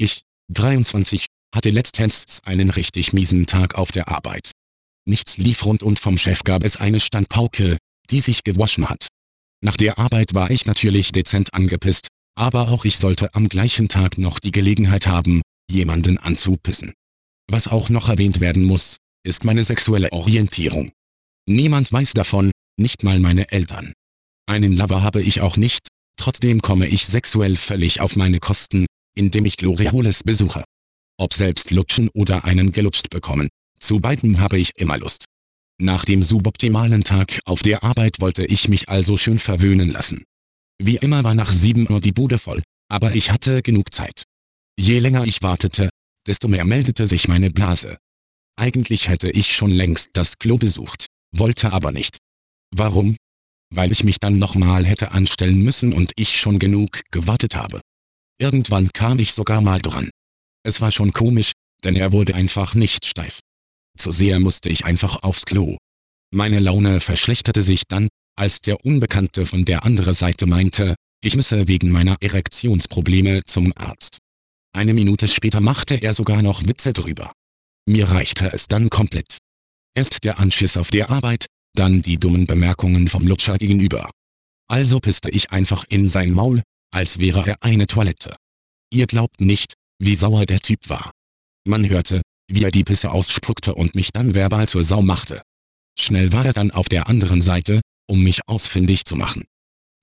Ich, 23, hatte letztens einen richtig miesen Tag auf der Arbeit. Nichts lief rund und vom Chef gab es eine Standpauke, die sich gewaschen hat. Nach der Arbeit war ich natürlich dezent angepisst, aber auch ich sollte am gleichen Tag noch die Gelegenheit haben, jemanden anzupissen. Was auch noch erwähnt werden muss, ist meine sexuelle Orientierung. Niemand weiß davon, nicht mal meine Eltern. Einen Lover habe ich auch nicht, trotzdem komme ich sexuell völlig auf meine Kosten, indem ich Glorioles besuche. Ob selbst lutschen oder einen gelutscht bekommen, zu beiden habe ich immer Lust. Nach dem suboptimalen Tag auf der Arbeit wollte ich mich also schön verwöhnen lassen. Wie immer war nach 7 Uhr die Bude voll, aber ich hatte genug Zeit. Je länger ich wartete, desto mehr meldete sich meine Blase. Eigentlich hätte ich schon längst das Klo besucht, wollte aber nicht. Warum? Weil ich mich dann nochmal hätte anstellen müssen und ich schon genug gewartet habe. Irgendwann kam ich sogar mal dran. Es war schon komisch, denn er wurde einfach nicht steif. Zu sehr musste ich einfach aufs Klo. Meine Laune verschlechterte sich dann, als der Unbekannte von der anderen Seite meinte, ich müsse wegen meiner Erektionsprobleme zum Arzt. Eine Minute später machte er sogar noch Witze drüber. Mir reichte es dann komplett. Erst der Anschiss auf der Arbeit, dann die dummen Bemerkungen vom Lutscher gegenüber. Also pisste ich einfach in sein Maul, als wäre er eine Toilette. Ihr glaubt nicht, wie sauer der Typ war. Man hörte, wie er die Pisse ausspuckte und mich dann verbal zur Sau machte. Schnell war er dann auf der anderen Seite, um mich ausfindig zu machen.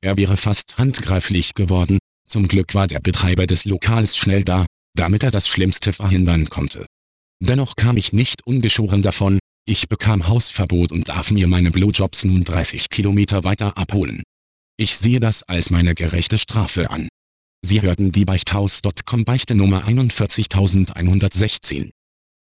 Er wäre fast handgreiflich geworden, zum Glück war der Betreiber des Lokals schnell da, damit er das Schlimmste verhindern konnte. Dennoch kam ich nicht ungeschoren davon, ich bekam Hausverbot und darf mir meine Blowjobs nun 30 Kilometer weiter abholen. Ich sehe das als meine gerechte Strafe an. Sie hörten die Beichthaus.com Beichte Nummer 41116.